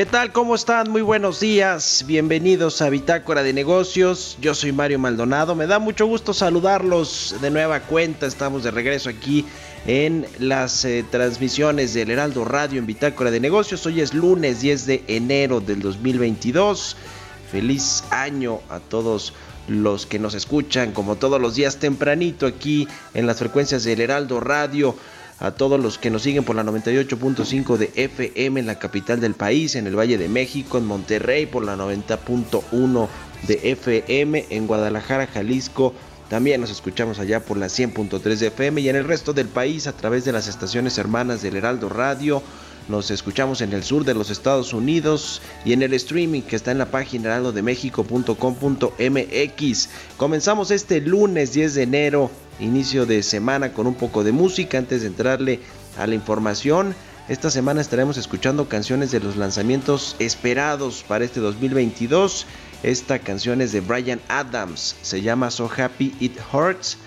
¿Qué tal? ¿Cómo están? Muy buenos días. Bienvenidos a Bitácora de Negocios. Yo soy Mario Maldonado. Me da mucho gusto saludarlos de nueva cuenta. Estamos de regreso aquí en las eh, transmisiones del Heraldo Radio en Bitácora de Negocios. Hoy es lunes 10 de enero del 2022. Feliz año a todos los que nos escuchan como todos los días tempranito aquí en las frecuencias del Heraldo Radio a todos los que nos siguen por la 98.5 de FM en la capital del país, en el Valle de México, en Monterrey por la 90.1 de FM, en Guadalajara, Jalisco. También nos escuchamos allá por la 100.3 de FM y en el resto del país a través de las estaciones hermanas del Heraldo Radio. Nos escuchamos en el sur de los Estados Unidos y en el streaming que está en la página heraldodemexico.com.mx. Comenzamos este lunes 10 de enero, inicio de semana con un poco de música antes de entrarle a la información. Esta semana estaremos escuchando canciones de los lanzamientos esperados para este 2022. Esta canción es de Brian Adams, se llama So Happy It Hurts.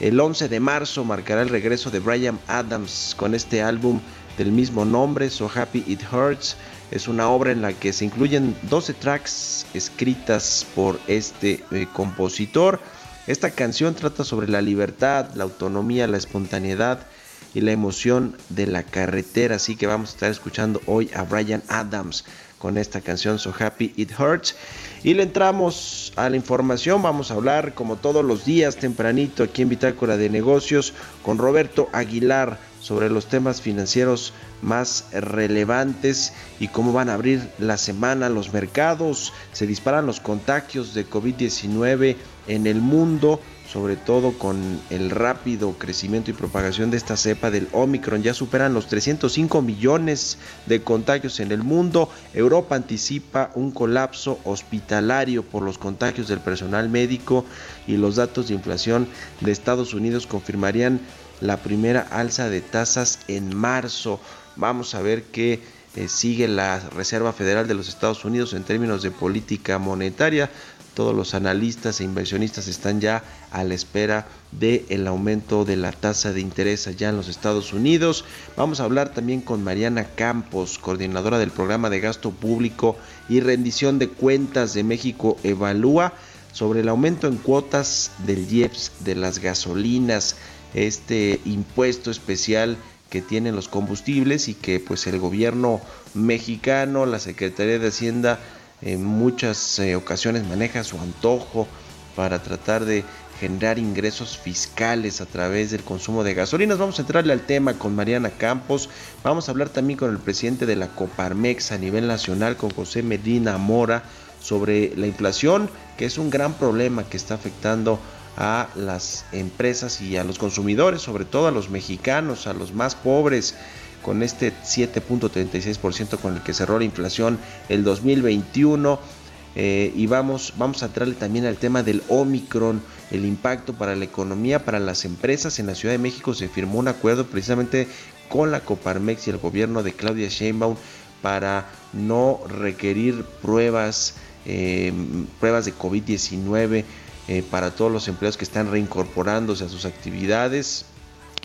El 11 de marzo marcará el regreso de Brian Adams con este álbum del mismo nombre, So Happy It Hurts. Es una obra en la que se incluyen 12 tracks escritas por este eh, compositor. Esta canción trata sobre la libertad, la autonomía, la espontaneidad y la emoción de la carretera. Así que vamos a estar escuchando hoy a Brian Adams con esta canción So Happy It Hurts. Y le entramos a la información. Vamos a hablar como todos los días tempranito aquí en Bitácora de Negocios con Roberto Aguilar sobre los temas financieros más relevantes y cómo van a abrir la semana los mercados. Se disparan los contagios de COVID-19 en el mundo sobre todo con el rápido crecimiento y propagación de esta cepa del Omicron. Ya superan los 305 millones de contagios en el mundo. Europa anticipa un colapso hospitalario por los contagios del personal médico y los datos de inflación de Estados Unidos confirmarían la primera alza de tasas en marzo. Vamos a ver qué eh, sigue la Reserva Federal de los Estados Unidos en términos de política monetaria todos los analistas e inversionistas están ya a la espera del el aumento de la tasa de interés allá en los Estados Unidos. Vamos a hablar también con Mariana Campos, coordinadora del programa de gasto público y rendición de cuentas de México Evalúa, sobre el aumento en cuotas del IEPS de las gasolinas, este impuesto especial que tienen los combustibles y que pues el gobierno mexicano, la Secretaría de Hacienda en muchas eh, ocasiones maneja su antojo para tratar de generar ingresos fiscales a través del consumo de gasolinas. Vamos a entrarle al tema con Mariana Campos. Vamos a hablar también con el presidente de la Coparmex a nivel nacional, con José Medina Mora, sobre la inflación, que es un gran problema que está afectando a las empresas y a los consumidores, sobre todo a los mexicanos, a los más pobres, con este 7.36% con el que cerró la inflación el 2021. Eh, y vamos, vamos a entrarle también al tema del Omicron, el impacto para la economía, para las empresas. En la Ciudad de México se firmó un acuerdo precisamente con la Coparmex y el gobierno de Claudia Sheinbaum para no requerir pruebas, eh, pruebas de COVID-19 eh, para todos los empleados que están reincorporándose a sus actividades.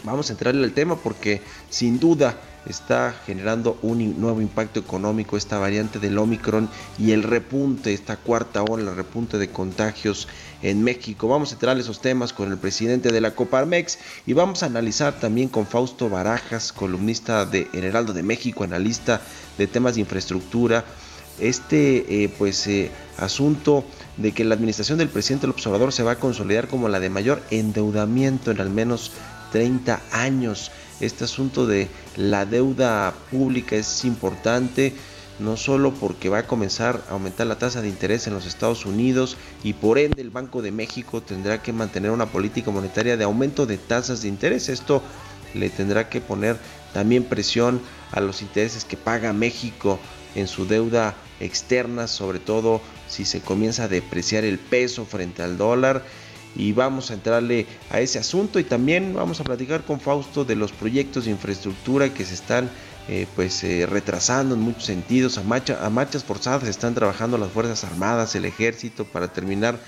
Vamos a entrarle al tema porque sin duda está generando un nuevo impacto económico esta variante del Omicron y el repunte, esta cuarta ola, el repunte de contagios en México. Vamos a entrar esos temas con el presidente de la Coparmex y vamos a analizar también con Fausto Barajas, columnista de El Heraldo de México, analista de temas de infraestructura, este eh, pues eh, asunto de que la administración del presidente López Obrador se va a consolidar como la de mayor endeudamiento en al menos 30 años. Este asunto de la deuda pública es importante, no solo porque va a comenzar a aumentar la tasa de interés en los Estados Unidos y por ende el Banco de México tendrá que mantener una política monetaria de aumento de tasas de interés. Esto le tendrá que poner también presión a los intereses que paga México en su deuda externa, sobre todo si se comienza a depreciar el peso frente al dólar. Y vamos a entrarle a ese asunto y también vamos a platicar con Fausto de los proyectos de infraestructura que se están eh, pues eh, retrasando en muchos sentidos. A, a marchas forzadas están trabajando las fuerzas armadas el ejército para terminar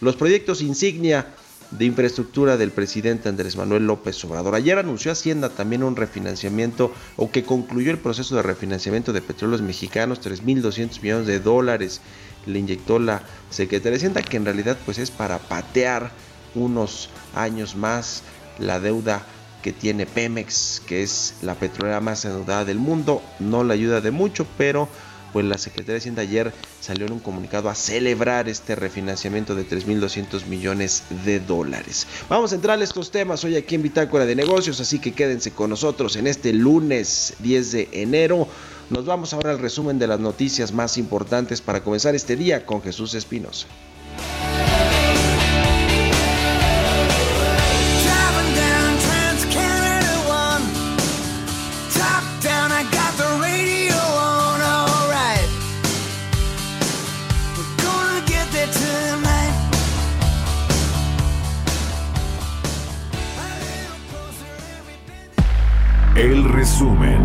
los proyectos insignia de infraestructura del presidente Andrés Manuel López Obrador. Ayer anunció Hacienda también un refinanciamiento o que concluyó el proceso de refinanciamiento de petróleos mexicanos, 3.200 millones de dólares le inyectó la Secretaría de Hacienda, que en realidad pues es para patear unos años más la deuda que tiene Pemex, que es la petrolera más endeudada del mundo. No la ayuda de mucho, pero pues la Secretaría de Hacienda ayer salió en un comunicado a celebrar este refinanciamiento de 3.200 millones de dólares. Vamos a entrar a estos temas hoy aquí en Bitácora de Negocios, así que quédense con nosotros en este lunes 10 de enero. Nos vamos ahora al resumen de las noticias más importantes para comenzar este día con Jesús Espinosa. El resumen.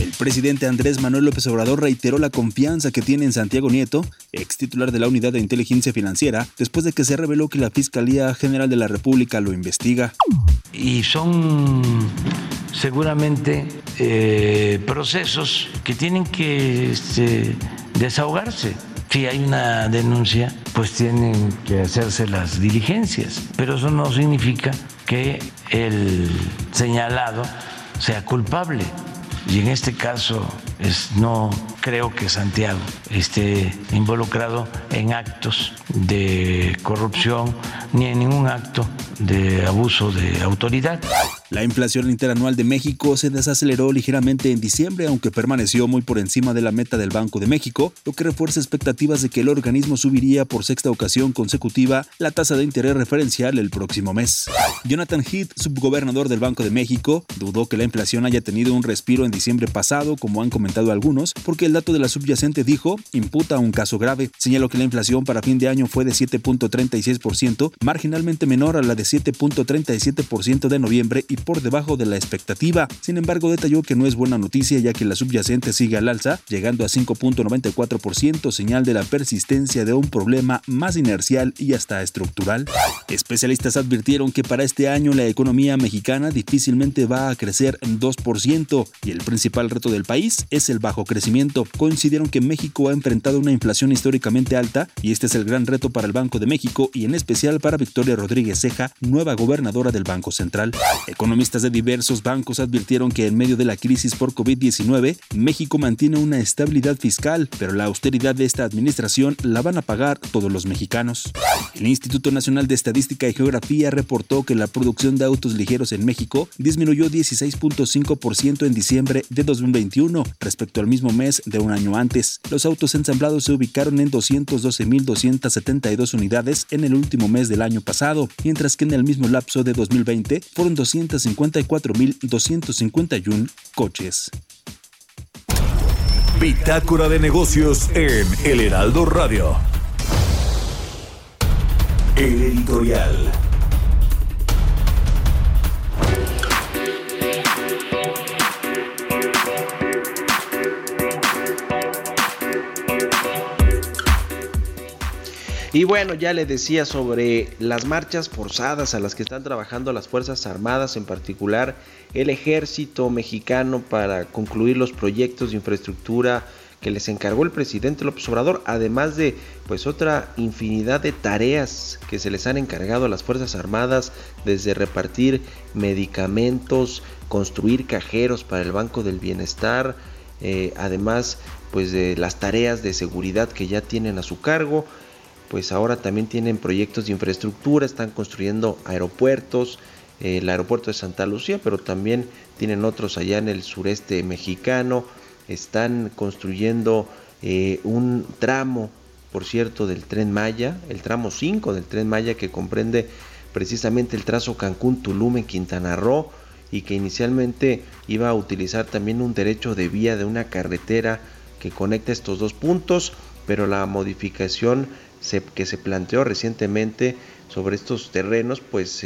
El presidente Andrés Manuel López Obrador reiteró la confianza que tiene en Santiago Nieto, ex titular de la Unidad de Inteligencia Financiera, después de que se reveló que la Fiscalía General de la República lo investiga. y son seguramente eh, procesos que tienen que este, desahogarse. Si hay una denuncia, pues tienen que hacerse las diligencias, pero eso no significa que el señalado sea culpable. Y en este caso no creo que Santiago esté involucrado en actos de corrupción ni en ningún acto de abuso de autoridad. La inflación interanual de México se desaceleró ligeramente en diciembre, aunque permaneció muy por encima de la meta del Banco de México, lo que refuerza expectativas de que el organismo subiría por sexta ocasión consecutiva la tasa de interés referencial el próximo mes. Jonathan Heath, subgobernador del Banco de México, dudó que la inflación haya tenido un respiro en diciembre pasado, como han comentado algunos, porque el dato de la subyacente dijo imputa un caso grave. Señaló que la inflación para fin de año fue de 7.36%, marginalmente menor a la de 7.37% de noviembre y por debajo de la expectativa. Sin embargo, detalló que no es buena noticia ya que la subyacente sigue al alza, llegando a 5.94%, señal de la persistencia de un problema más inercial y hasta estructural. Especialistas advirtieron que para este año la economía mexicana difícilmente va a crecer en 2% y el principal reto del país es el bajo crecimiento. Coincidieron que México ha enfrentado una inflación históricamente alta y este es el gran reto para el Banco de México y en especial para Victoria Rodríguez Ceja, nueva gobernadora del Banco Central. Economistas de diversos bancos advirtieron que en medio de la crisis por COVID-19, México mantiene una estabilidad fiscal, pero la austeridad de esta administración la van a pagar todos los mexicanos. El Instituto Nacional de Estadística y Geografía reportó que la producción de autos ligeros en México disminuyó 16.5% en diciembre de 2021 respecto al mismo mes de un año antes. Los autos ensamblados se ubicaron en 212.272 unidades en el último mes del año pasado, mientras que en el mismo lapso de 2020 fueron 254.251 coches. Bitácora de negocios en El Heraldo Radio. El editorial. Y bueno, ya le decía sobre las marchas forzadas a las que están trabajando las Fuerzas Armadas, en particular el ejército mexicano para concluir los proyectos de infraestructura que les encargó el presidente López Obrador, además de pues otra infinidad de tareas que se les han encargado a las Fuerzas Armadas, desde repartir medicamentos, construir cajeros para el Banco del Bienestar, eh, además pues de las tareas de seguridad que ya tienen a su cargo, pues ahora también tienen proyectos de infraestructura, están construyendo aeropuertos, eh, el aeropuerto de Santa Lucía, pero también tienen otros allá en el sureste mexicano, están construyendo eh, un tramo, por cierto, del tren Maya, el tramo 5 del tren Maya que comprende precisamente el trazo Cancún-Tulum en Quintana Roo y que inicialmente iba a utilizar también un derecho de vía de una carretera que conecta estos dos puntos, pero la modificación se- que se planteó recientemente sobre estos terrenos, pues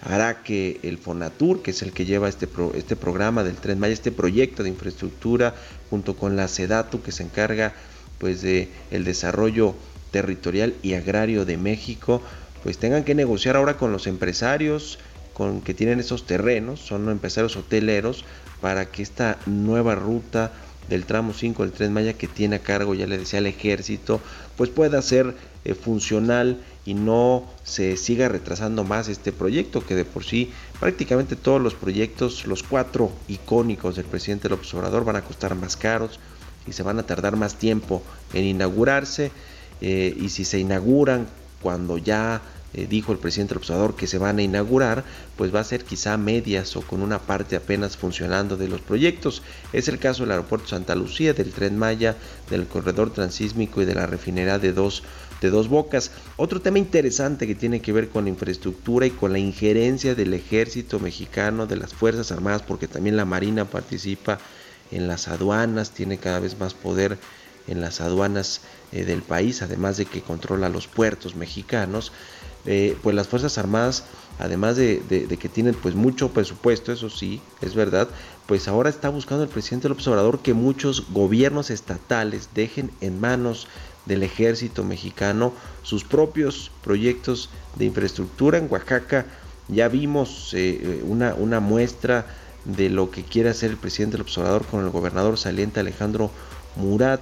hará que el Fonatur, que es el que lleva este, este programa del Tren Maya, este proyecto de infraestructura, junto con la SEDATU, que se encarga pues el desarrollo territorial y agrario de México, pues tengan que negociar ahora con los empresarios con que tienen esos terrenos, son empresarios hoteleros, para que esta nueva ruta del tramo 5 del Tren Maya que tiene a cargo, ya le decía, el ejército, pues pueda ser eh, funcional y no se siga retrasando más este proyecto, que de por sí prácticamente todos los proyectos, los cuatro icónicos del presidente López Obrador van a costar más caros y se van a tardar más tiempo en inaugurarse eh, y si se inauguran cuando ya eh, dijo el presidente López Obrador que se van a inaugurar, pues va a ser quizá medias o con una parte apenas funcionando de los proyectos. Es el caso del aeropuerto Santa Lucía, del tren Maya, del corredor transísmico y de la refinería de dos, de dos bocas. Otro tema interesante que tiene que ver con la infraestructura y con la injerencia del ejército mexicano, de las Fuerzas Armadas, porque también la Marina participa en las aduanas, tiene cada vez más poder en las aduanas eh, del país, además de que controla los puertos mexicanos, eh, pues las Fuerzas Armadas, además de, que tienen pues mucho presupuesto, eso sí, es verdad, pues ahora está buscando el presidente López Obrador que muchos gobiernos estatales dejen en manos del ejército mexicano sus propios proyectos de infraestructura. En Oaxaca ya vimos eh, una, una muestra de lo que quiere hacer el presidente López Obrador con el gobernador saliente Alejandro Murat.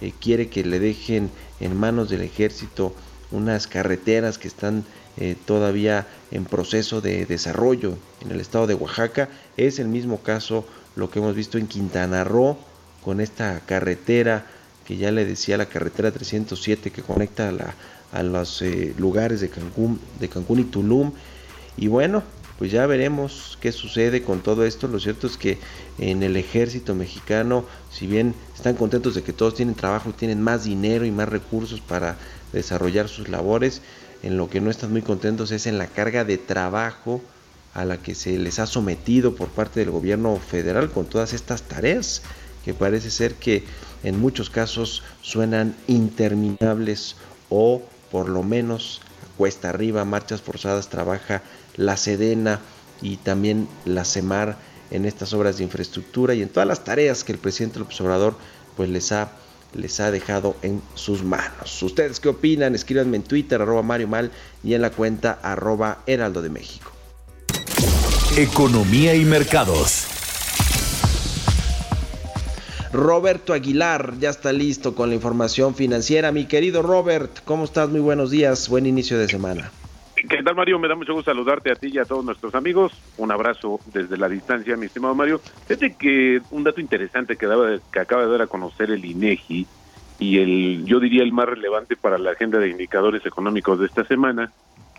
Eh, quiere que le dejen en manos del ejército unas carreteras que están eh, todavía en proceso de desarrollo en el estado de Oaxaca. Es el mismo caso lo que hemos visto en Quintana Roo con esta carretera que ya le decía la carretera 307 que conecta a, la- a los eh, lugares de Cancún, de Cancún y Tulum. Y bueno, pues ya veremos qué sucede con todo esto. Lo cierto es que en el ejército mexicano, si bien están contentos de que todos tienen trabajo tienen más dinero y más recursos para desarrollar sus labores, en lo que no están muy contentos es en la carga de trabajo a la que se les ha sometido por parte del gobierno federal con todas estas tareas que parece ser que en muchos casos suenan interminables o por lo menos cuesta arriba, marchas forzadas, trabaja la Sedena y también la CEMAR en estas obras de infraestructura y en todas las tareas que el presidente López Obrador pues les ha les ha dejado en sus manos. ¿Ustedes qué opinan? Escríbanme en Twitter, arroba Mario Mal, y en la cuenta arroba Heraldo de México. Economía y mercados. Roberto Aguilar ya está listo con la información financiera. Mi querido Robert, ¿cómo estás? Muy buenos días, buen inicio de semana. ¿Qué tal, Mario? Me da mucho gusto saludarte a ti y a todos nuestros amigos. Un abrazo desde la distancia, mi estimado Mario. Fíjate que un dato interesante que, daba, que acaba de dar a conocer el INEGI y el, yo diría el más relevante para la agenda de indicadores económicos de esta semana,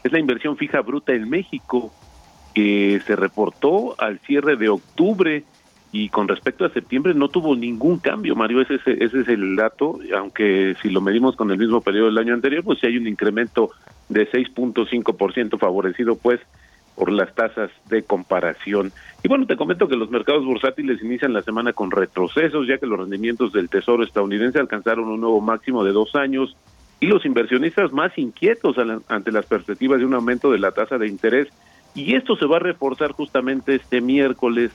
es la inversión fija bruta en México, que se reportó al cierre de octubre y con respecto a septiembre no tuvo ningún cambio, Mario, ese, es- ese es el dato, aunque si lo medimos con el mismo periodo del año anterior, pues sí hay un incremento de 6.5% favorecido pues por las tasas de comparación. Y bueno, te comento que los mercados bursátiles inician la semana con retrocesos, ya que los rendimientos del Tesoro estadounidense alcanzaron un nuevo máximo de dos años y los inversionistas más inquietos ante las perspectivas de un aumento de la tasa de interés. Y esto se va a reforzar justamente este miércoles,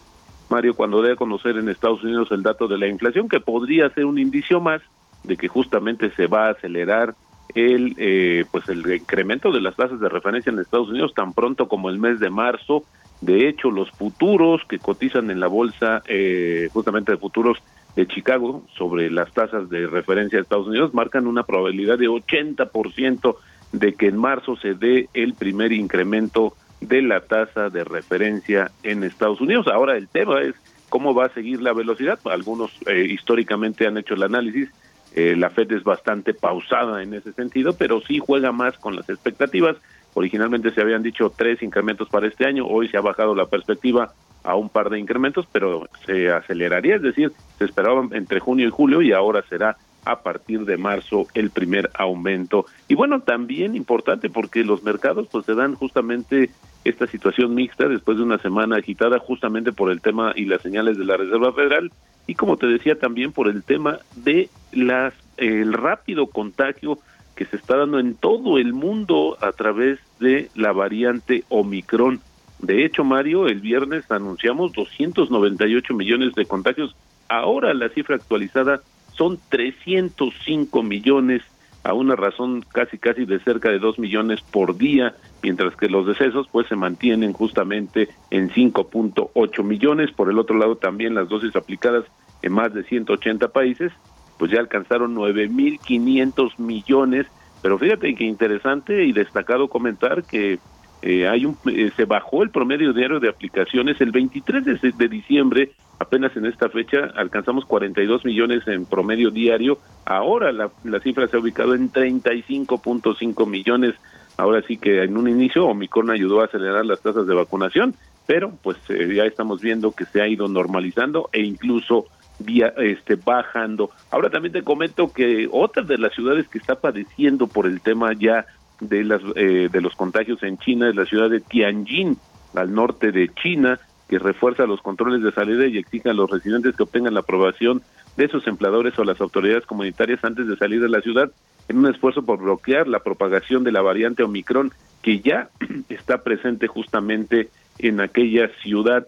Mario, cuando dé a conocer en Estados Unidos el dato de la inflación, que podría ser un indicio más de que justamente se va a acelerar el eh, pues el incremento de las tasas de referencia en Estados Unidos tan pronto como el mes de marzo. De hecho, los futuros que cotizan en la bolsa, eh, justamente de futuros de Chicago, sobre las tasas de referencia de Estados Unidos, marcan una probabilidad de 80% de que en marzo se dé el primer incremento de la tasa de referencia en Estados Unidos. Ahora el tema es cómo va a seguir la velocidad. Algunos eh, históricamente han hecho el análisis eh, la Fed es bastante pausada en ese sentido, pero sí juega más con las expectativas. Originalmente se habían dicho tres incrementos para este año, hoy se ha bajado la perspectiva a un par de incrementos, pero se aceleraría, es decir, se esperaba entre junio y julio y ahora será a partir de marzo el primer aumento. Y bueno, también importante porque los mercados pues se dan justamente esta situación mixta después de una semana agitada justamente por el tema y las señales de la Reserva Federal y como te decía también por el tema de las el rápido contagio que se está dando en todo el mundo a través de la variante Omicron. De hecho, Mario, el viernes anunciamos 298 millones de contagios. Ahora la cifra actualizada son 305 millones a una razón casi casi de cerca de 2 millones por día, mientras que los decesos pues se mantienen justamente en 5.8 millones. Por el otro lado también las dosis aplicadas en más de 180 países pues ya alcanzaron 9.500 millones, pero fíjate que interesante y destacado comentar que eh, hay un eh, se bajó el promedio diario de aplicaciones. El 23 de, de diciembre apenas en esta fecha alcanzamos 42 millones en promedio diario. Ahora la, la cifra se ha ubicado en 35.5 millones. Ahora sí que en un inicio Omicron ayudó a acelerar las tasas de vacunación pero pues eh, ya estamos viendo que se ha ido normalizando e incluso vía, este, bajando. Ahora también te comento que otra de las ciudades que está padeciendo por el tema ya de las eh, de los contagios en China es la ciudad de Tianjin, al norte de China, que refuerza los controles de salida y exige a los residentes que obtengan la aprobación de sus empleadores o las autoridades comunitarias antes de salir de la ciudad en un esfuerzo por bloquear la propagación de la variante Omicron que ya está presente justamente en aquella ciudad.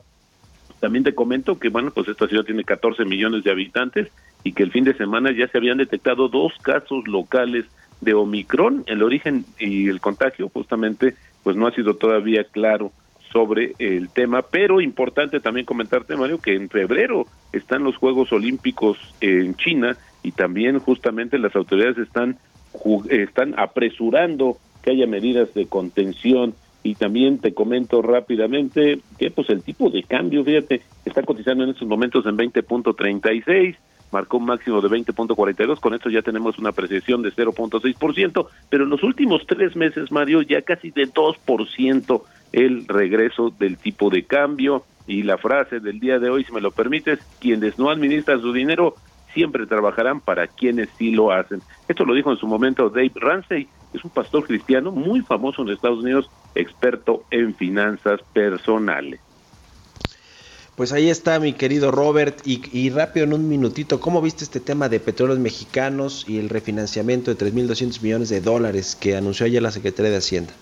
También te comento que, bueno, pues esta ciudad tiene 14 millones de habitantes y que el fin de semana ya se habían detectado dos casos locales de Omicron. El origen y el contagio justamente pues no ha sido todavía claro sobre el tema, pero importante también comentarte, Mario, que en febrero están los Juegos Olímpicos en China y también justamente las autoridades están están apresurando que haya medidas de contención y también te comento rápidamente que pues el tipo de cambio, fíjate, está cotizando en estos momentos en 20.36, marcó un máximo de 20.42, con esto ya tenemos una apreciación de 0.6%, pero en los últimos tres meses, Mario, ya casi de 2% el regreso del tipo de cambio y la frase del día de hoy, si me lo permites, quienes no administran su dinero siempre trabajarán para quienes sí lo hacen. Esto lo dijo en su momento Dave Ramsey, es un pastor cristiano muy famoso en Estados Unidos, experto en finanzas personales. Pues ahí está mi querido Robert y, y, rápido en un minutito, ¿cómo viste este tema de petróleos mexicanos y el refinanciamiento de 3.200 millones de dólares que anunció ayer la Secretaría de Hacienda?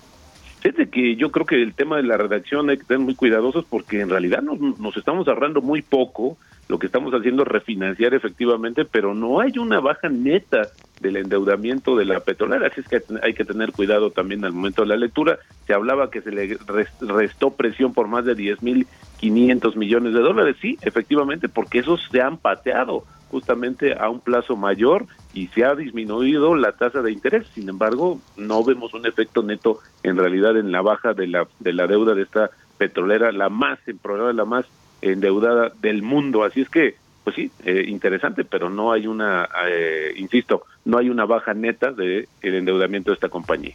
Fíjate que yo creo que el tema de la redacción hay que ser muy cuidadosos porque en realidad nos, nos estamos ahorrando muy poco, lo que estamos haciendo es refinanciar efectivamente, pero no hay una baja neta del endeudamiento de la petrolera, así es que hay que tener cuidado también al momento de la lectura. Se hablaba que se le restó presión por más de 10.500 millones de dólares, sí, efectivamente, porque esos se han pateado justamente a un plazo mayor y se ha disminuido la tasa de interés. Sin embargo, no vemos un efecto neto en realidad en la baja de la de la deuda de esta petrolera, la más, en programa la más endeudada del mundo. Así es que, pues sí, eh, interesante, pero no hay una, eh, insisto, no hay una baja neta de el endeudamiento de esta compañía.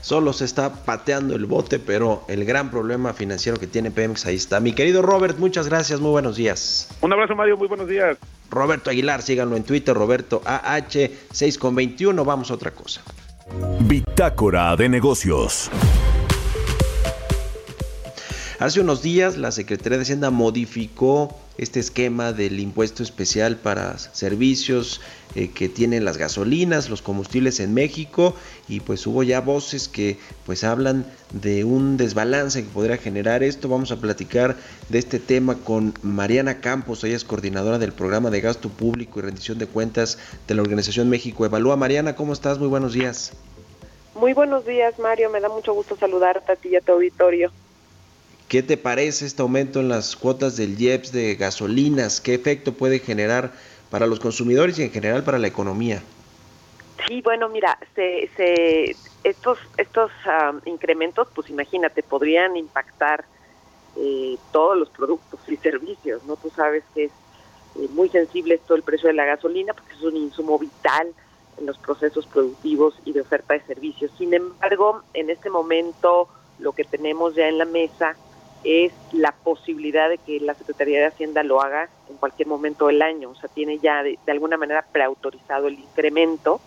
solo se está pateando el bote, pero el gran problema financiero que tiene Pemex ahí está. Mi querido Robert, muchas gracias, muy buenos días. Un abrazo, Mario, muy buenos días. Roberto Aguilar, síganlo en Twitter, Roberto AH 6 con 21, vamos a otra cosa. Bitácora de negocios. Hace unos días la Secretaría de Hacienda modificó este esquema del impuesto especial para servicios eh, que tienen las gasolinas, los combustibles en México y pues hubo ya voces que pues hablan de un desbalance que podría generar esto. Vamos a platicar de este tema con Mariana Campos, ella es coordinadora del programa de gasto público y rendición de cuentas de la Organización México Evalúa. Mariana, ¿cómo estás? Muy buenos días. Muy buenos días, Mario. Me da mucho gusto saludarte a ti y a tu auditorio. ¿Qué te parece este aumento en las cuotas del IEPS de gasolinas? ¿Qué efecto puede generar para los consumidores y en general para la economía? Sí, bueno, mira, se, se, estos, estos ah, incrementos, pues imagínate, podrían impactar eh, todos los productos y servicios, ¿no? Tú sabes que es eh, muy sensible esto el precio de la gasolina porque es un insumo vital en los procesos productivos y de oferta de servicios. Sin embargo, en este momento lo que tenemos ya en la mesa es la posibilidad de que la Secretaría de Hacienda lo haga en cualquier momento del año, o sea, tiene ya de, alguna manera preautorizado el incremento,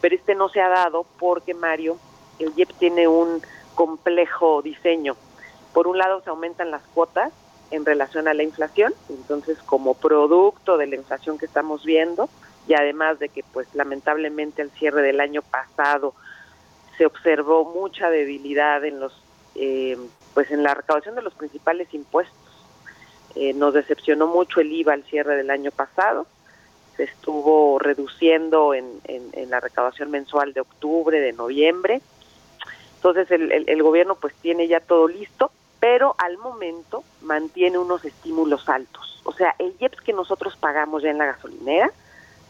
pero este no se ha dado porque Mario, el IEP tiene un complejo diseño. Por un lado se aumentan las cuotas en relación a la inflación, entonces como producto de la inflación que estamos viendo y además de que pues lamentablemente al cierre del año pasado se observó mucha debilidad en los eh, pues en la recaudación de los principales impuestos. Eh, nos decepcionó mucho el IVA al cierre del año pasado, se estuvo reduciendo en, la recaudación mensual de octubre, de noviembre. Entonces el, el, el gobierno pues tiene ya todo listo, pero al momento mantiene unos estímulos altos. O sea, el IEPS que nosotros pagamos ya en la gasolinera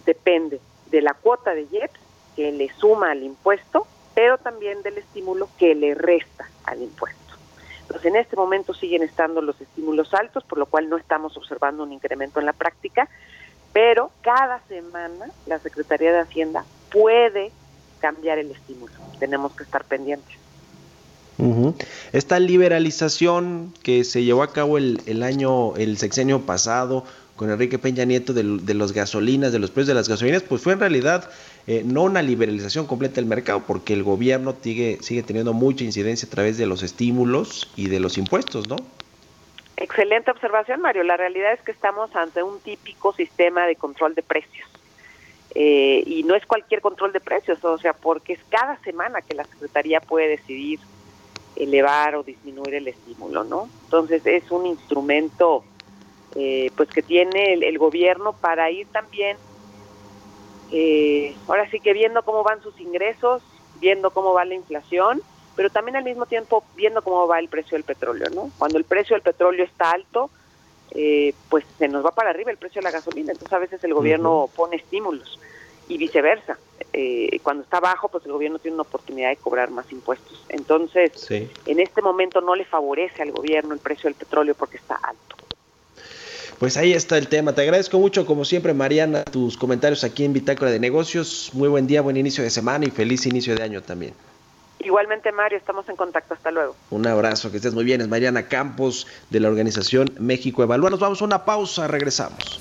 depende de la cuota de IEPS que le suma al impuesto, pero también del estímulo que le resta al impuesto. En este momento siguen estando los estímulos altos, por lo cual no estamos observando un incremento en la práctica, pero cada semana la Secretaría de Hacienda puede cambiar el estímulo. Tenemos que estar pendientes. Esta liberalización que se llevó a cabo el año, el sexenio pasado con Enrique Peña Nieto de, de los gasolinas, de los precios de las gasolinas, pues fue en realidad eh, no una liberalización completa del mercado, porque el gobierno sigue, sigue teniendo mucha incidencia a través de los estímulos y de los impuestos, ¿no? Excelente observación, Mario. La realidad es que estamos ante un típico sistema de control de precios. Eh, y no es cualquier control de precios, o sea, porque es cada semana que la Secretaría puede decidir elevar o disminuir el estímulo, ¿no? Entonces es un instrumento eh, pues que tiene el, el, gobierno para ir también, eh, ahora sí que viendo cómo van sus ingresos, viendo cómo va la inflación, pero también al mismo tiempo viendo cómo va el precio del petróleo, ¿no? Cuando el precio del petróleo está alto, eh, pues se nos va para arriba el precio de la gasolina, entonces a veces el gobierno uh -huh. pone estímulos y viceversa. Eh, cuando está bajo, pues el gobierno tiene una oportunidad de cobrar más impuestos. Entonces, sí. en este momento no le favorece al gobierno el precio del petróleo porque está alto. Pues ahí está el tema. Te agradezco mucho, como siempre, Mariana, tus comentarios aquí en Bitácora de Negocios. Muy buen día, buen inicio de semana y feliz inicio de año también. Igualmente, Mario, estamos en contacto. Hasta luego. Un abrazo, que estés muy bien. Es Mariana Campos de la organización México Evalúa. Nos vamos a una pausa, regresamos.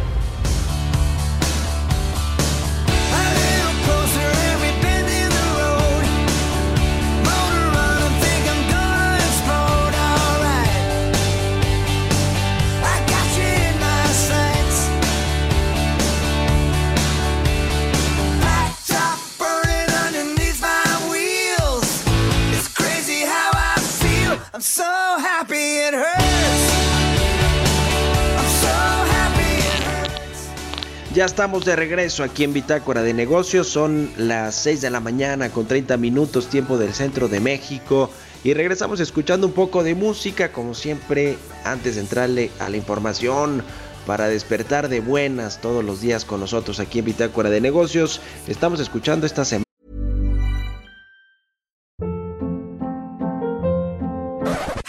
Ya estamos de regreso aquí en Bitácora de Negocios. Son las 6 de la mañana con 30 minutos tiempo del centro de México. Y regresamos escuchando un poco de música, como siempre, antes de entrarle a la información para despertar de buenas todos los días con nosotros aquí en Bitácora de Negocios. Estamos escuchando esta semana.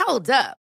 Hold up.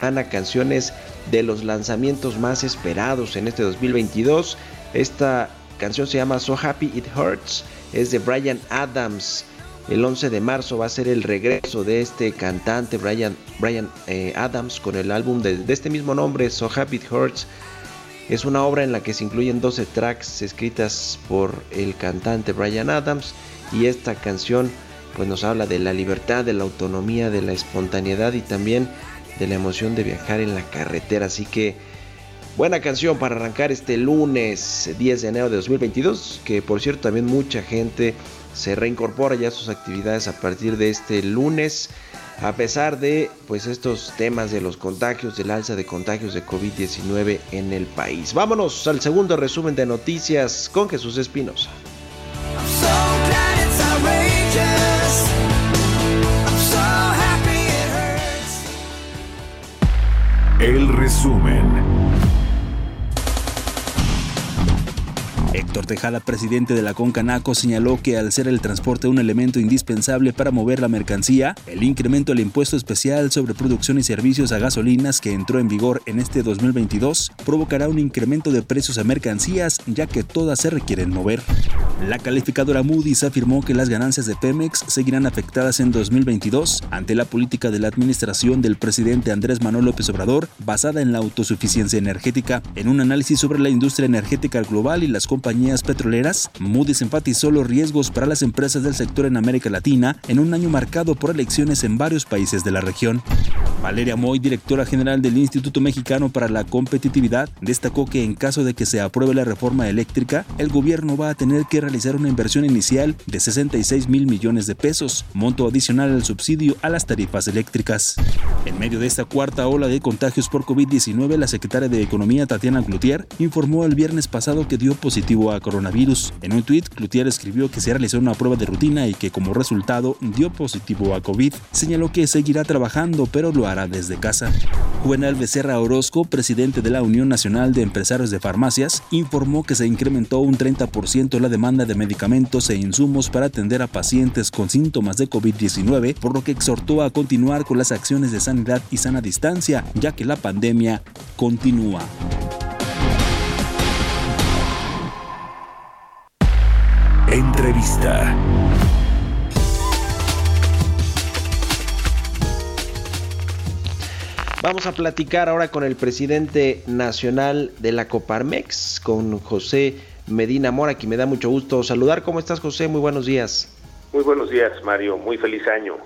Ana, canciones de los lanzamientos más esperados en este 2022. Esta canción se llama So Happy It Hurts, es de Brian Adams. El 11 de marzo va a ser el regreso de este cantante Brian, Brian eh, Adams con el álbum de, de este mismo nombre, So Happy It Hurts. Es una obra en la que se incluyen 12 tracks escritas por el cantante Brian Adams y esta canción pues nos habla de la libertad, de la autonomía, de la espontaneidad y también de la emoción de viajar en la carretera. Así que buena canción para arrancar este lunes 10 de enero de 2022, que por cierto también mucha gente se reincorpora ya a sus actividades a partir de este lunes. A pesar de pues estos temas de los contagios, del alza de contagios de COVID-19 en el país. Vámonos al segundo resumen de noticias con Jesús Espinosa. El resumen. Héctor Tejada, presidente de la Concanaco, señaló que al ser el transporte un elemento indispensable para mover la mercancía, el incremento del impuesto especial sobre producción y servicios a gasolinas que entró en vigor en este 2022 provocará un incremento de precios a mercancías ya que todas se requieren mover. La calificadora Moody's afirmó que las ganancias de Pemex seguirán afectadas en 2022 ante la política de la administración del presidente Andrés Manuel López Obrador basada en la autosuficiencia energética. En un análisis sobre la industria energética global y las compañías petroleras, Moody's enfatizó los riesgos para las empresas del sector en América Latina en un año marcado por elecciones en varios países de la región. Valeria Moy, directora general del Instituto Mexicano para la Competitividad, destacó que en caso de que se apruebe la reforma eléctrica, el gobierno va a tener que realizar una inversión inicial de 66 mil millones de pesos, monto adicional al subsidio a las tarifas eléctricas. En medio de esta cuarta ola de contagios por COVID-19, la secretaria de Economía Tatiana Cloutier informó el viernes pasado que dio positivo a coronavirus. En un tuit, Cloutier escribió que se realizó una prueba de rutina y que como resultado dio positivo a COVID. Señaló que seguirá trabajando, pero lo hará desde casa. Juvenal Becerra Orozco, presidente de la Unión Nacional de Empresarios de Farmacias, informó que se incrementó un 30% la demanda de medicamentos e insumos para atender a pacientes con síntomas de COVID-19, por lo que exhortó a continuar con las acciones de sanidad y sana distancia, ya que la pandemia continúa. Entrevista. Vamos a platicar ahora con el presidente nacional de la Coparmex, con José Medina Mora, que me da mucho gusto saludar. ¿Cómo estás, José? Muy buenos días. Muy buenos días, Mario. Muy feliz año.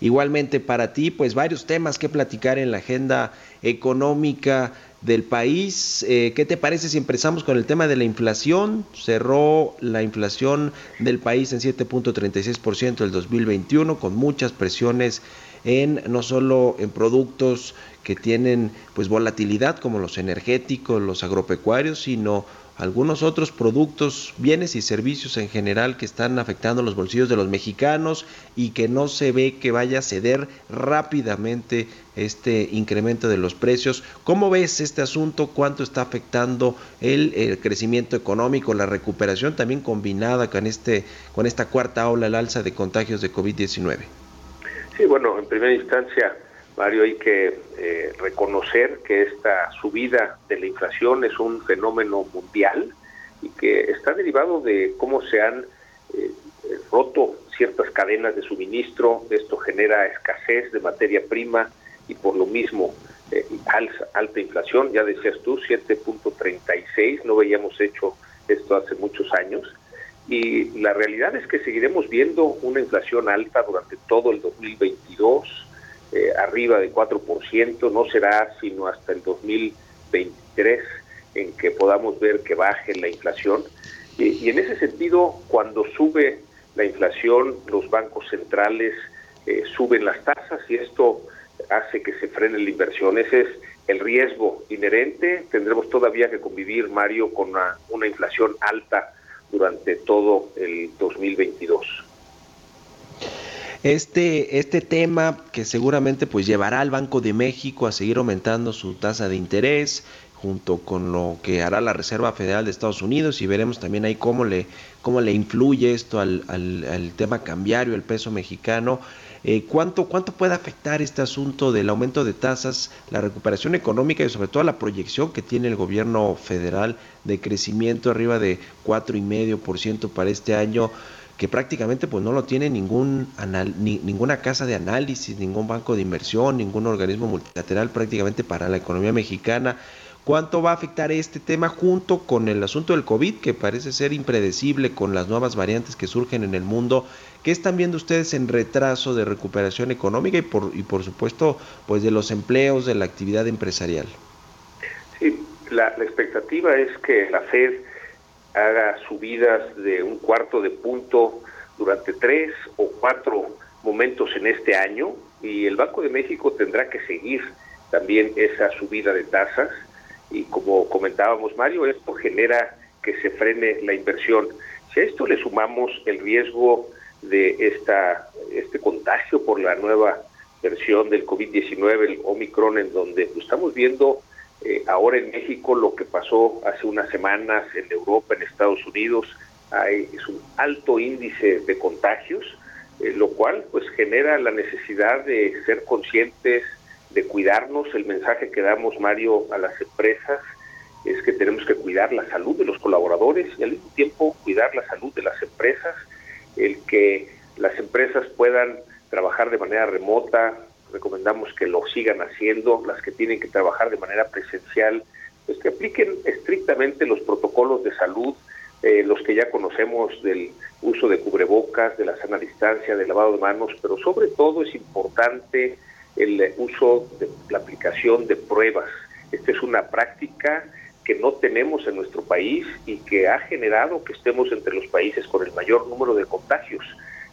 Igualmente para ti, pues varios temas que platicar en la agenda económica del país. Eh, ¿Qué te parece si empezamos con el tema de la inflación? Cerró la inflación del país en 7.36% el 2021 con muchas presiones en no solo en productos que tienen pues volatilidad como los energéticos, los agropecuarios, sino algunos otros productos, bienes y servicios en general que están afectando los bolsillos de los mexicanos y que no se ve que vaya a ceder rápidamente este incremento de los precios. ¿Cómo ves este asunto? ¿Cuánto está afectando el, crecimiento económico, la recuperación también combinada con, este, con esta cuarta ola, el alza de contagios de COVID-19? Sí, bueno, en primera instancia, Mario, hay que eh, reconocer que esta subida de la inflación es un fenómeno mundial y que está derivado de cómo se han eh, roto ciertas cadenas de suministro. Esto genera escasez de materia prima y por lo mismo eh, alta inflación. Ya decías tú, 7.36, no veíamos hecho esto hace muchos años. Y la realidad es que seguiremos viendo una inflación alta durante todo el 2022 eh, arriba de 4%, no será sino hasta el 2023 en que podamos ver que baje la inflación. Y, en ese sentido, cuando sube la inflación, los bancos centrales eh, suben las tasas y esto hace que se frene la inversión. Ese es el riesgo inherente. Tendremos todavía que convivir, Mario, con una inflación alta durante todo el 2022. Este, este tema que seguramente pues llevará al Banco de México a seguir aumentando su tasa de interés junto con lo que hará la Reserva Federal de Estados Unidos y veremos también ahí cómo le, cómo le influye esto al, al, al tema cambiario, el peso mexicano. Eh, ¿cuánto, ¿Cuánto puede afectar este asunto del aumento de tasas, la recuperación económica y sobre todo la proyección que tiene el gobierno federal de crecimiento arriba de 4,5% para este año? Que prácticamente pues no lo tiene ningún anal, ni, ninguna casa de análisis, ningún banco de inversión, ningún organismo multilateral prácticamente para la economía mexicana. ¿Cuánto va a afectar este tema junto con el asunto del COVID, que parece ser impredecible con las nuevas variantes que surgen en el mundo? ¿Qué están viendo ustedes en retraso de recuperación económica y por, y por supuesto pues de los empleos, de la actividad empresarial? Sí, la, la expectativa es que la Fed haga subidas de un cuarto de punto durante tres o cuatro momentos en este año y el Banco de México tendrá que seguir también esa subida de tasas y como comentábamos Mario, esto genera que se frene la inversión. Si a esto le sumamos el riesgo de esta este contagio por la nueva versión del COVID-19, el Omicron, en donde estamos viendo eh, ahora en México lo que pasó hace unas semanas en Europa, en Estados Unidos, hay, es un alto índice de contagios, eh, lo cual pues genera la necesidad de ser conscientes, de cuidarnos. El mensaje que damos, Mario, a las empresas es que tenemos que cuidar la salud de los colaboradores y al mismo tiempo cuidar la salud de las empresas, el que las empresas puedan trabajar de manera remota, recomendamos que lo sigan haciendo, las que tienen que trabajar de manera presencial, pues que apliquen estrictamente los protocolos de salud, eh, los que ya conocemos del uso de cubrebocas, de la sana distancia, del lavado de manos, pero sobre todo es importante el uso de la aplicación de pruebas. Esta es una práctica que no tenemos en nuestro país y que ha generado que estemos entre los países con el mayor número de contagios.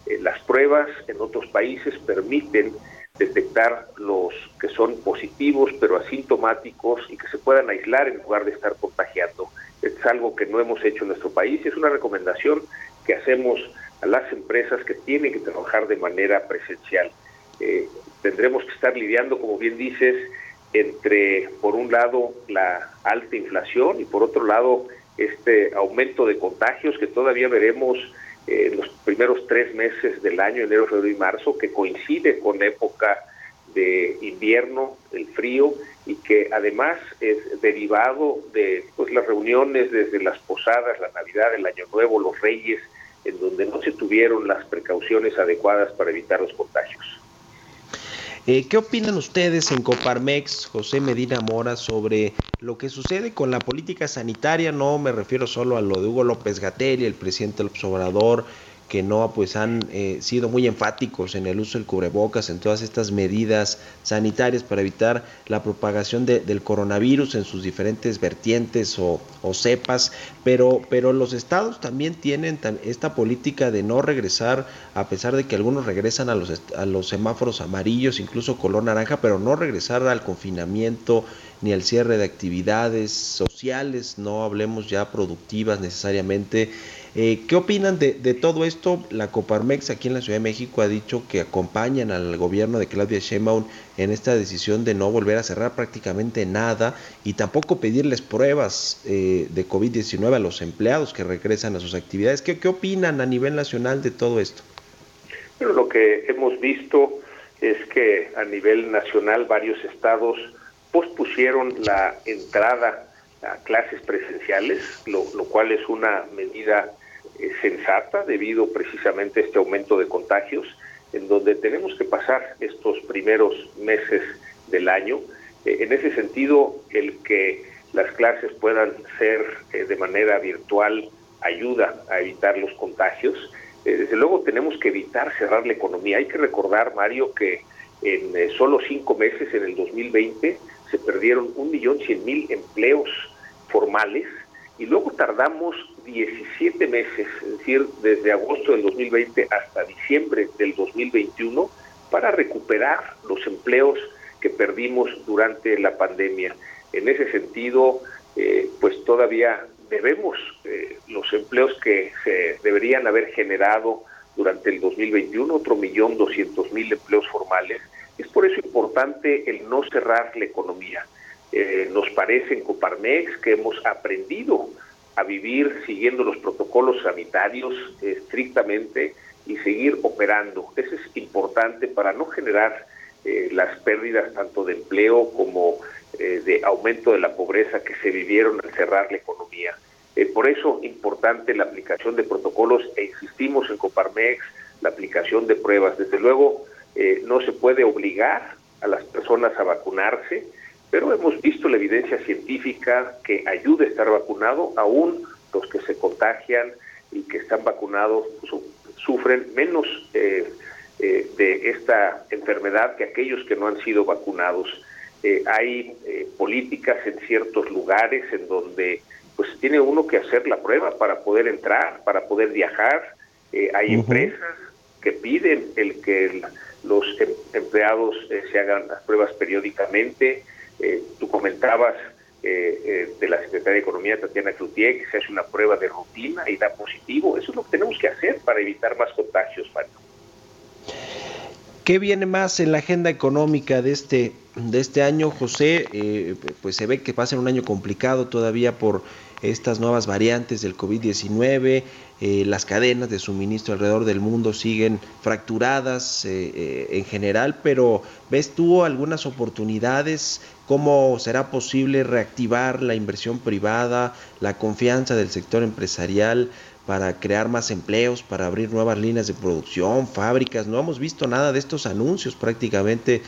Eh, las pruebas en otros países permiten detectar los que son positivos pero asintomáticos y que se puedan aislar en lugar de estar contagiando. Es algo que no hemos hecho en nuestro país y es una recomendación que hacemos a las empresas que tienen que trabajar de manera presencial. Eh, tendremos que estar lidiando, como bien dices, entre, por un lado, la alta inflación y por otro lado, este aumento de contagios que todavía veremos en los primeros tres meses del año, enero, febrero y marzo, que coincide con época de invierno, el frío, y que además es derivado de pues, las reuniones desde las posadas, la Navidad, el Año Nuevo, los Reyes, en donde no se tuvieron las precauciones adecuadas para evitar los contagios. Eh, ¿Qué opinan ustedes en Coparmex, José Medina Mora, sobre lo que sucede con la política sanitaria? No me refiero solo a lo de Hugo López Gatell, el presidente López Obrador, que no pues han eh, sido muy enfáticos en el uso del cubrebocas, en todas estas medidas sanitarias para evitar la propagación de, del coronavirus en sus diferentes vertientes o, o, cepas, pero, pero los estados también tienen esta política de no regresar, a pesar de que algunos regresan a los, a los semáforos amarillos, incluso color naranja, pero no regresar al confinamiento ni al cierre de actividades sociales, no hablemos ya productivas necesariamente. Eh, ¿Qué opinan de, de, todo esto? La Coparmex aquí en la Ciudad de México ha dicho que acompañan al gobierno de Claudia Sheinbaum en esta decisión de no volver a cerrar prácticamente nada y tampoco pedirles pruebas eh, de COVID-19 a los empleados que regresan a sus actividades. ¿Qué, ¿Qué opinan a nivel nacional de todo esto? Bueno, lo que hemos visto es que a nivel nacional varios estados pospusieron la entrada a clases presenciales, lo, lo cual es una medida sensata debido precisamente a este aumento de contagios, en donde tenemos que pasar estos primeros meses del año. Eh, en ese sentido, el que las clases puedan ser eh, de manera virtual ayuda a evitar los contagios. desde luego tenemos que evitar cerrar la economía. Hay que recordar, Mario, que En eh, solo cinco meses, en el 2020, se perdieron 1.100.000 empleos formales y luego tardamos 17 meses, es decir, desde agosto del 2020 hasta diciembre del 2021, para recuperar los empleos que perdimos durante la pandemia. En ese sentido, eh, pues todavía debemos eh, los empleos que se deberían haber generado durante el 2021, otro millón doscientos mil empleos formales. Es por eso importante el no cerrar la economía. Eh, nos parece en Coparmex que hemos aprendido a vivir siguiendo los protocolos sanitarios estrictamente y seguir operando. Eso es importante para no generar eh, las pérdidas tanto de empleo como eh, de aumento de la pobreza que se vivieron al cerrar la economía. Eh, por eso importante la aplicación de protocolos e insistimos en Coparmex, la aplicación de pruebas. Desde luego no se puede obligar a las personas a vacunarse, pero hemos visto la evidencia científica que ayuda a estar vacunado, aún los que se contagian y que están vacunados su- sufren menos eh, eh, de esta enfermedad que aquellos que no han sido vacunados. Eh, hay eh, políticas en ciertos lugares en donde pues tiene uno que hacer la prueba para poder entrar, para poder viajar. Eh, hay empresas que piden el que el- los em- empleados eh, se hagan las pruebas periódicamente. Eh, tú comentabas eh, eh, de la Secretaria de Economía, Tatiana Cloutier, que se hace una prueba de rutina y da positivo. Eso es lo que tenemos que hacer para evitar más contagios, Mario. ¿Qué viene más en la agenda económica de este, de este año, José? Pues se ve que va a ser un año complicado todavía por estas nuevas variantes del COVID-19. eh, las cadenas de suministro alrededor del mundo siguen fracturadas eh, eh, en general, pero ¿ves tú algunas oportunidades? ¿Cómo será posible reactivar la inversión privada, la confianza del sector empresarial? para crear más empleos, para abrir nuevas líneas de producción, fábricas. No hemos visto nada de estos anuncios prácticamente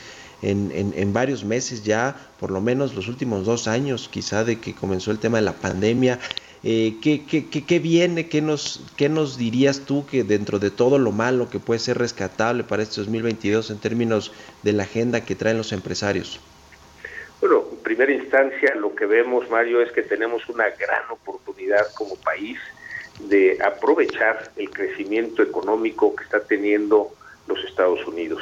en, en- varios meses ya, por lo menos los últimos dos años quizá de que comenzó el tema de la pandemia. Eh, ¿qué, qué, qué- qué viene? ¿Qué nos, ¿Qué nos dirías tú que dentro de todo lo malo que puede ser rescatable para este 2022 en términos de la agenda que traen los empresarios? Bueno, en primera instancia lo que vemos, Mario, es que tenemos una gran oportunidad como país de aprovechar el crecimiento económico que está teniendo los Estados Unidos.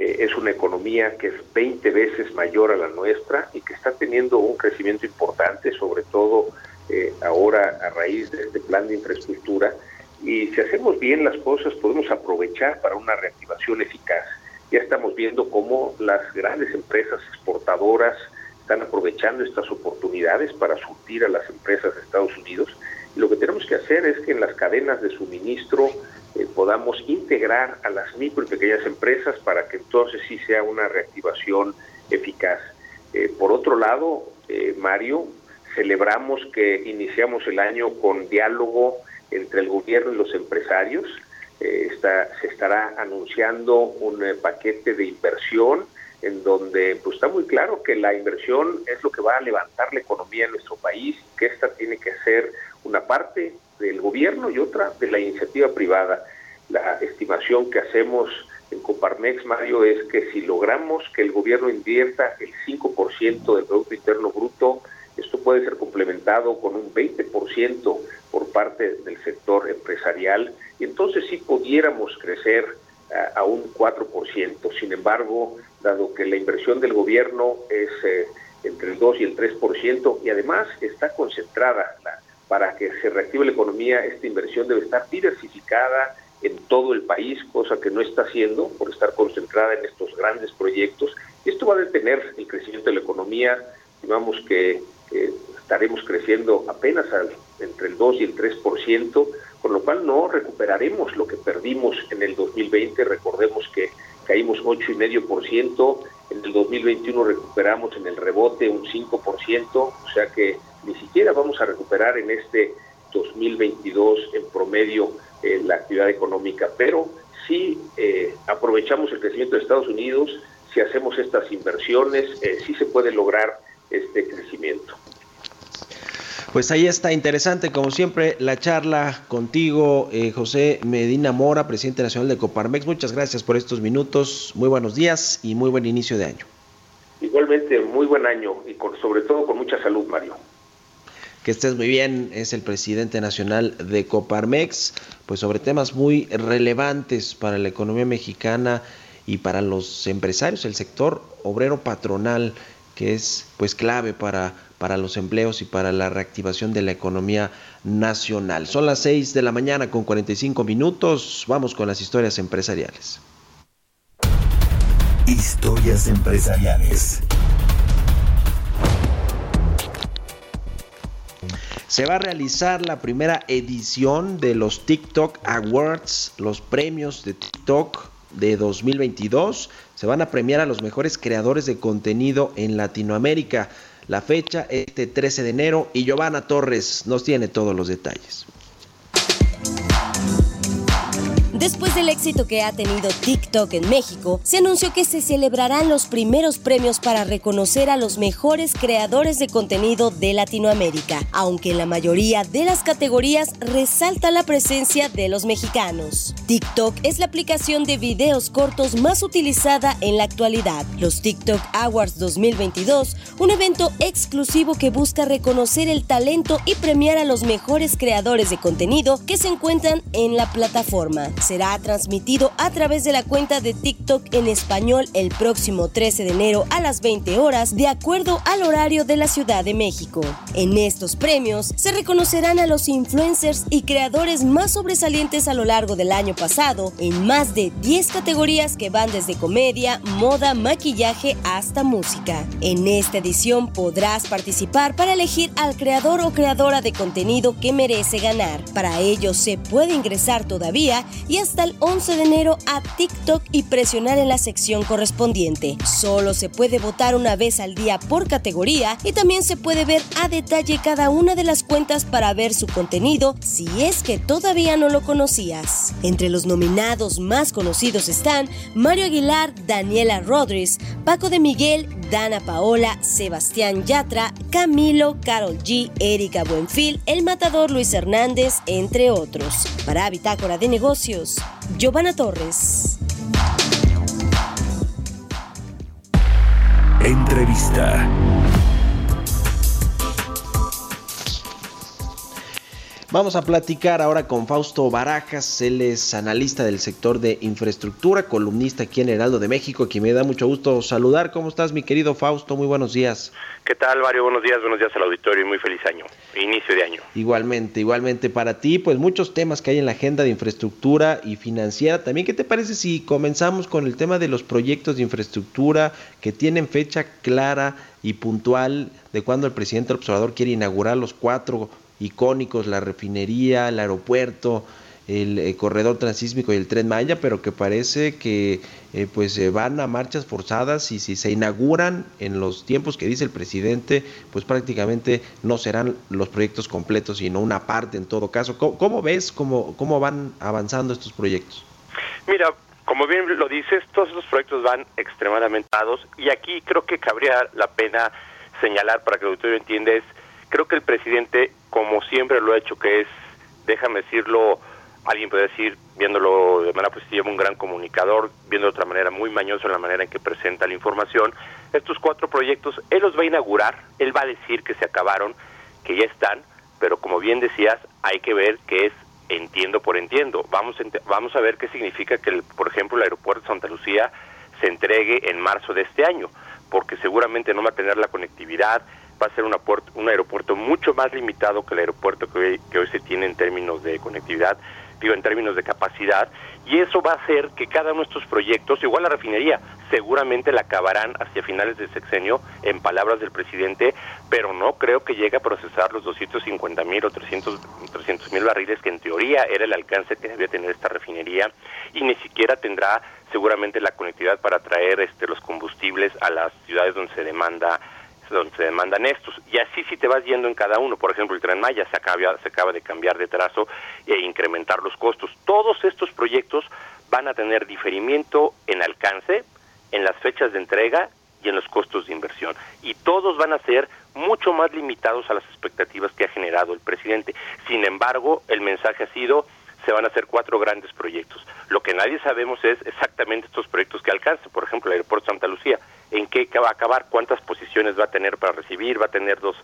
Eh, es una economía que es 20 veces mayor a la nuestra y que está teniendo un crecimiento importante, sobre todo eh, ahora a raíz de este plan de infraestructura. Y si hacemos bien las cosas, podemos aprovechar para una reactivación eficaz. Ya estamos viendo cómo las grandes empresas exportadoras están aprovechando estas oportunidades para surtir a las empresas de Estados Unidos. Lo que tenemos que hacer es que en las cadenas de suministro eh, podamos integrar a las micro y pequeñas empresas para que entonces sí sea una reactivación eficaz. Eh, por otro lado, eh, Mario, celebramos que iniciamos el año con diálogo entre el gobierno y los empresarios. Eh, está, se estará anunciando un paquete de inversión en donde pues está muy claro que la inversión es lo que va a levantar la economía en nuestro país, que esta tiene que ser una parte del gobierno y otra de la iniciativa privada. La estimación que hacemos en Coparmex, Mario, es que si logramos que el gobierno invierta el 5% del Producto Interno Bruto, esto puede ser complementado con un 20% por parte del sector empresarial y entonces sí pudiéramos crecer a, a un 4%. Sin embargo, dado que la inversión del gobierno es eh, entre el 2 y el 3% y además está concentrada la- para que se reactive la economía, esta inversión debe estar diversificada en todo el país, cosa que no está haciendo por estar concentrada en estos grandes proyectos. Esto va a detener el crecimiento de la economía. Estimamos que eh, estaremos creciendo apenas al- entre el 2 y el 3%, con lo cual no recuperaremos lo que perdimos en el 2020. Recordemos que caímos 8,5%, en el 2021 recuperamos en el rebote un 5%, o sea que ni siquiera vamos a recuperar en este 2022 en promedio eh, la actividad económica, pero si eh, aprovechamos el crecimiento de Estados Unidos, si hacemos estas inversiones, eh, sí se puede lograr este crecimiento. Pues ahí está, interesante como siempre la charla contigo, eh, José Medina Mora, presidente nacional de Coparmex. Muchas gracias por estos minutos, muy buenos días y muy buen inicio de año. Igualmente, muy buen año y con- sobre todo con mucha salud, Mario. Que estés muy bien, es el presidente nacional de Coparmex, pues sobre temas muy relevantes para la economía mexicana y para los empresarios, el sector obrero patronal, que es pues clave para, para los empleos y para la reactivación de la economía nacional. Son las 6 de la mañana con 45 minutos, vamos con las historias empresariales. Historias empresariales. Se va a realizar la primera edición de los TikTok Awards, los premios de TikTok de 2022. Se van a premiar a los mejores creadores de contenido en Latinoamérica. La fecha este 13 de enero y Giovanna Torres nos tiene todos los detalles. Después del éxito que ha tenido TikTok en México, se anunció que se celebrarán los primeros premios para reconocer a los mejores creadores de contenido de Latinoamérica, aunque en la mayoría de las categorías resalta la presencia de los mexicanos. TikTok es la aplicación de videos cortos más utilizada en la actualidad. Los TikTok Awards 2022, un evento exclusivo que busca reconocer el talento y premiar a los mejores creadores de contenido que se encuentran en la plataforma. Será transmitido a través de la cuenta de TikTok en español el próximo 13 de enero a las 20 horas, de acuerdo al horario de la Ciudad de México. En estos premios se reconocerán a los influencers y creadores más sobresalientes a lo largo del año pasado en más de 10 categorías que van desde comedia, moda, maquillaje hasta música. En esta edición podrás participar para elegir al creador o creadora de contenido que merece ganar. Para ello se puede ingresar todavía y hasta el 11 de enero a TikTok y presionar en la sección correspondiente. Solo se puede votar una vez al día por categoría y también se puede ver a detalle cada una de las cuentas para ver su contenido si es que todavía no lo conocías. Entre los nominados más conocidos están Mario Aguilar, Daniela Rodríguez, Paco de Miguel, Dana Paola, Sebastián Yatra, Camilo, Carol G, Erika Buenfil, El Matador Luis Hernández, entre otros. Para Bitácora de Negocios, Giovanna Torres. Entrevista. Vamos a platicar ahora con Fausto Barajas, él es analista del sector de infraestructura, columnista aquí en Heraldo de México, quien me da mucho gusto saludar. ¿Cómo estás, mi querido Fausto? Muy buenos días. ¿Qué tal, Mario? Buenos días, buenos días al auditorio y muy feliz año, inicio de año. Igualmente, igualmente para ti, pues muchos temas que hay en la agenda de infraestructura y financiera. También, ¿qué te parece si comenzamos con el tema de los proyectos de infraestructura que tienen fecha clara y puntual de cuando el presidente observador quiere inaugurar los cuatro icónicos, la refinería, el aeropuerto, el, eh, corredor transísmico y el tren Maya, pero que parece que eh, pues eh, van a marchas forzadas y si se inauguran en los tiempos que dice el presidente, pues prácticamente no serán los proyectos completos, sino una parte en todo caso. ¿Cómo, cómo ves cómo, cómo van avanzando estos proyectos? Mira, como bien lo dices, todos estos proyectos van extremadamente dados y aquí creo que cabría la pena señalar para que el auditorio entienda es, creo que el presidente, como siempre lo ha hecho, que es, déjame decirlo, alguien puede decir, viéndolo de manera positiva, un gran comunicador, viendo de otra manera muy mañoso en la manera en que presenta la información, estos cuatro proyectos, él los va a inaugurar, él va a decir que se acabaron, que ya están, pero como bien decías, hay que ver qué es entiendo por entiendo. Vamos, ent- vamos a ver qué significa que, el, por ejemplo, el aeropuerto de Santa Lucía se entregue en marzo de este año, porque seguramente no va a tener la conectividad, va a ser una puert- un aeropuerto mucho más limitado que el aeropuerto que hoy, que hoy se tiene en términos de conectividad, digo, en términos de capacidad, y eso va a hacer que cada uno de estos proyectos, igual la refinería, seguramente la acabarán hacia finales del sexenio, en palabras del presidente, pero no creo que llegue a procesar los 250 mil o 300 mil barriles que en teoría era el alcance que debía tener esta refinería, y ni siquiera tendrá seguramente la conectividad para traer este, los combustibles a las ciudades donde se demanda donde se demandan estos. Y así si te vas yendo en cada uno. Por ejemplo, el Tren Maya se acaba, se acaba de cambiar de trazo e incrementar los costos. Todos estos proyectos van a tener diferimiento en alcance, en las fechas de entrega y en los costos de inversión. Y todos van a ser mucho más limitados a las expectativas que ha generado el presidente. Sin embargo, el mensaje ha sido se van a hacer cuatro grandes proyectos. Lo que nadie sabemos es exactamente estos proyectos que alcancen. Por ejemplo, el aeropuerto Santa Lucía, en qué va a acabar, cuántas posiciones va a tener para recibir, va a tener dos,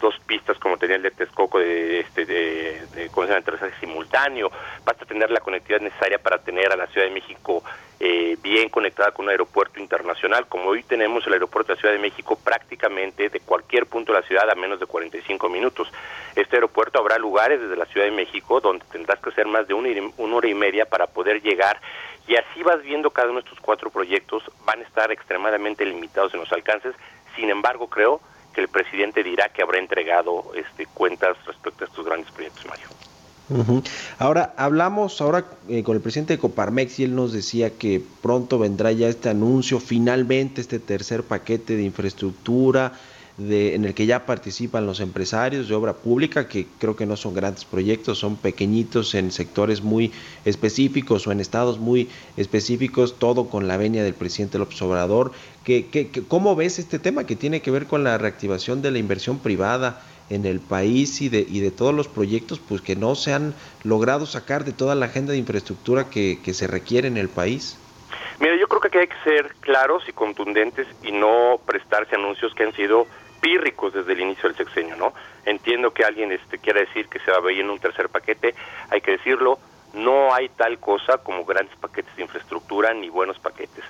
dos pistas como tenía el de Texcoco de, este, de, de, aterrizaje simultáneo, va a tener la conectividad necesaria para tener a la Ciudad de México eh, bien conectada con un aeropuerto internacional, como hoy tenemos el aeropuerto de la Ciudad de México prácticamente de cualquier punto de la ciudad a menos de 45 minutos. Este aeropuerto habrá lugares desde la Ciudad de México donde tendrás que hacer más de una, una hora y media para poder llegar y así vas viendo cada uno de estos cuatro proyectos van a estar extremadamente limitados en los alcances, sin embargo creo que el presidente dirá que habrá entregado este, cuentas respecto a estos grandes proyectos, Mario. Ahora, hablamos ahora eh, con el presidente de Coparmex y él nos decía que pronto vendrá ya este anuncio, finalmente este tercer paquete de infraestructura, de, en el que ya participan los empresarios de obra pública, que creo que no son grandes proyectos, son pequeñitos en sectores muy específicos o en estados muy específicos, todo con la venia del presidente López Obrador. ¿Qué, qué, ¿Cómo ves este tema que tiene que ver con la reactivación de la inversión privada? en el país y de, y de todos los proyectos pues que no se han logrado sacar de toda la agenda de infraestructura que, que se requiere en el país? Mira, yo creo que hay que ser claros y contundentes y no prestarse anuncios que han sido pírricos desde el inicio del sexenio, ¿no? Entiendo que alguien este, quiera decir que se va a ver en un tercer paquete, hay que decirlo, no hay tal cosa como grandes paquetes de infraestructura ni buenos paquetes.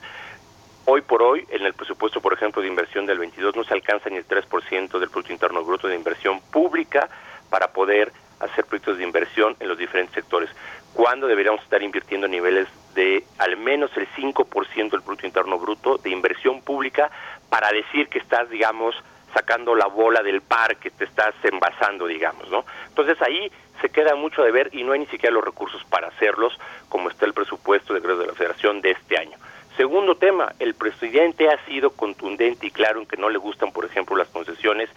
Hoy por hoy, en el presupuesto, por ejemplo, de inversión del 22, no se alcanza ni el 3% del Producto Interno Bruto de inversión pública para poder hacer proyectos de inversión en los diferentes sectores. ¿Cuándo deberíamos estar invirtiendo niveles de al menos el 5% del Producto Interno Bruto de inversión pública para decir que estás, digamos, sacando la bola del par, que te estás envasando, digamos, ¿no? Entonces ahí se queda mucho de ver y no hay ni siquiera los recursos para hacerlos, como está el presupuesto de de la Federación de este año. Segundo tema, el presidente ha sido contundente y claro en que no le gustan, por ejemplo, las concesiones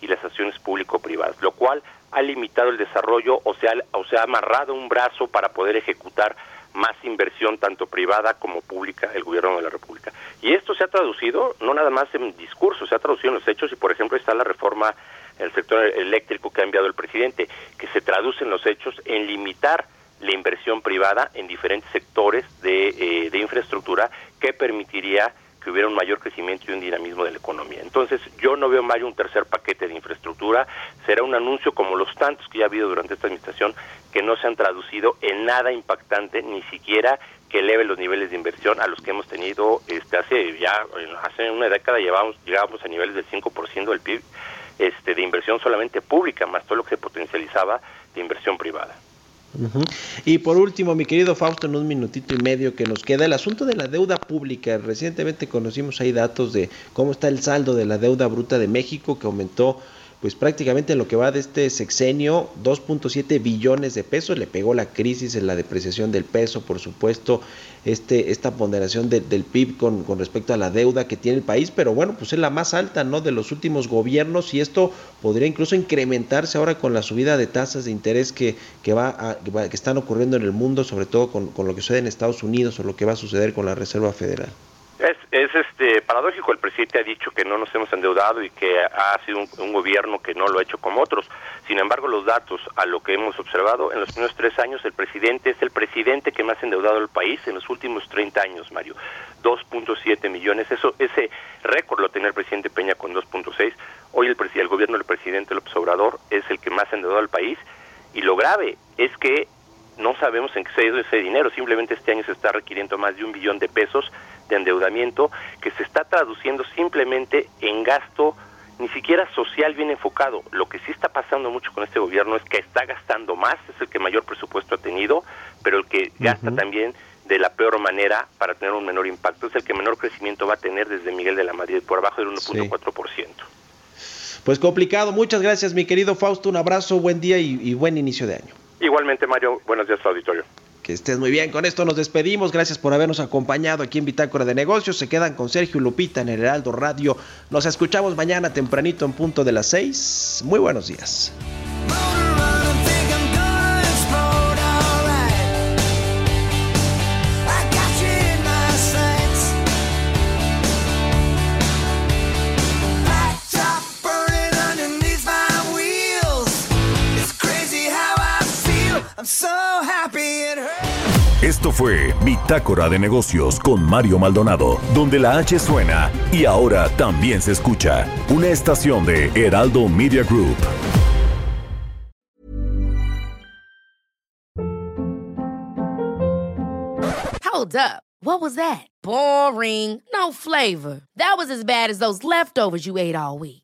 y las acciones público-privadas, lo cual ha limitado el desarrollo o se, o se ha amarrado un brazo para poder ejecutar más inversión tanto privada como pública el gobierno de la República. Y esto se ha traducido no nada más en discursos, se ha traducido en los hechos y por ejemplo está la reforma en el sector eléctrico que ha enviado el presidente, que se traduce en los hechos en limitar la inversión privada en diferentes sectores de, eh, de infraestructura que permitiría que hubiera un mayor crecimiento y un dinamismo de la economía. Entonces, yo no veo más un tercer paquete de infraestructura, será un anuncio como los tantos que ya ha habido durante esta administración que no se han traducido en nada impactante, ni siquiera que eleve los niveles de inversión a los que hemos tenido este hace ya hace una década llevamos llegábamos a niveles del 5% del PIB este de inversión solamente pública, más todo lo que se potencializaba de inversión privada. Y por último, mi querido Fausto, en un minutito y medio que nos queda, el asunto de la deuda pública. Recientemente conocimos ahí datos de cómo está el saldo de la deuda bruta de México, que aumentó pues prácticamente en lo que va de este sexenio 2.7 billones de pesos, le pegó la crisis en la depreciación del peso, por supuesto, este, esta ponderación de, del PIB con, con, respecto a la deuda que tiene el país, pero bueno, pues es la más alta ¿no? de los últimos gobiernos y esto podría incluso incrementarse ahora con la subida de tasas de interés que, que, va a, que, va, que están ocurriendo en el mundo, sobre todo con, con lo que sucede en Estados Unidos o lo que va a suceder con la Reserva Federal. Es, es este paradójico, el presidente ha dicho que no nos hemos endeudado y que ha sido un, gobierno que no lo ha hecho como otros. Sin embargo, los datos a lo que hemos observado en los primeros tres años, el presidente es el presidente que más ha endeudado al país en los últimos 30 años, Mario. 2.7 millones, eso ese récord lo tenía el presidente Peña con 2.6. Hoy el, el gobierno del presidente López Obrador es el que más ha endeudado al país y lo grave es que no sabemos en qué se ha ido ese dinero, simplemente este año se está requiriendo más de un billón de pesos de endeudamiento que se está traduciendo simplemente en gasto ni siquiera social bien enfocado. Lo que sí está pasando mucho con este gobierno es que está gastando más, es el que mayor presupuesto ha tenido, pero el que gasta uh -huh. también de la peor manera para tener un menor impacto, es el que menor crecimiento va a tener desde Miguel de la Madrid, por abajo del 1.4%. Sí. Pues complicado, muchas gracias mi querido Fausto, un abrazo, buen día y, y buen inicio de año. Igualmente Mario, buenos días auditorio. Que estés muy bien. Con esto nos despedimos. Gracias por habernos acompañado aquí en Bitácora de Negocios. Se quedan con Sergio Lupita en el Heraldo Radio. Nos escuchamos mañana tempranito en punto de las 6. Muy buenos días. Esto fue Bitácora de Negocios con Mario Maldonado, donde la H suena y ahora también se escucha. Una estación de Heraldo Media Group. Hold up. What was that? Boring. No flavor. That was as bad as those leftovers you ate all week.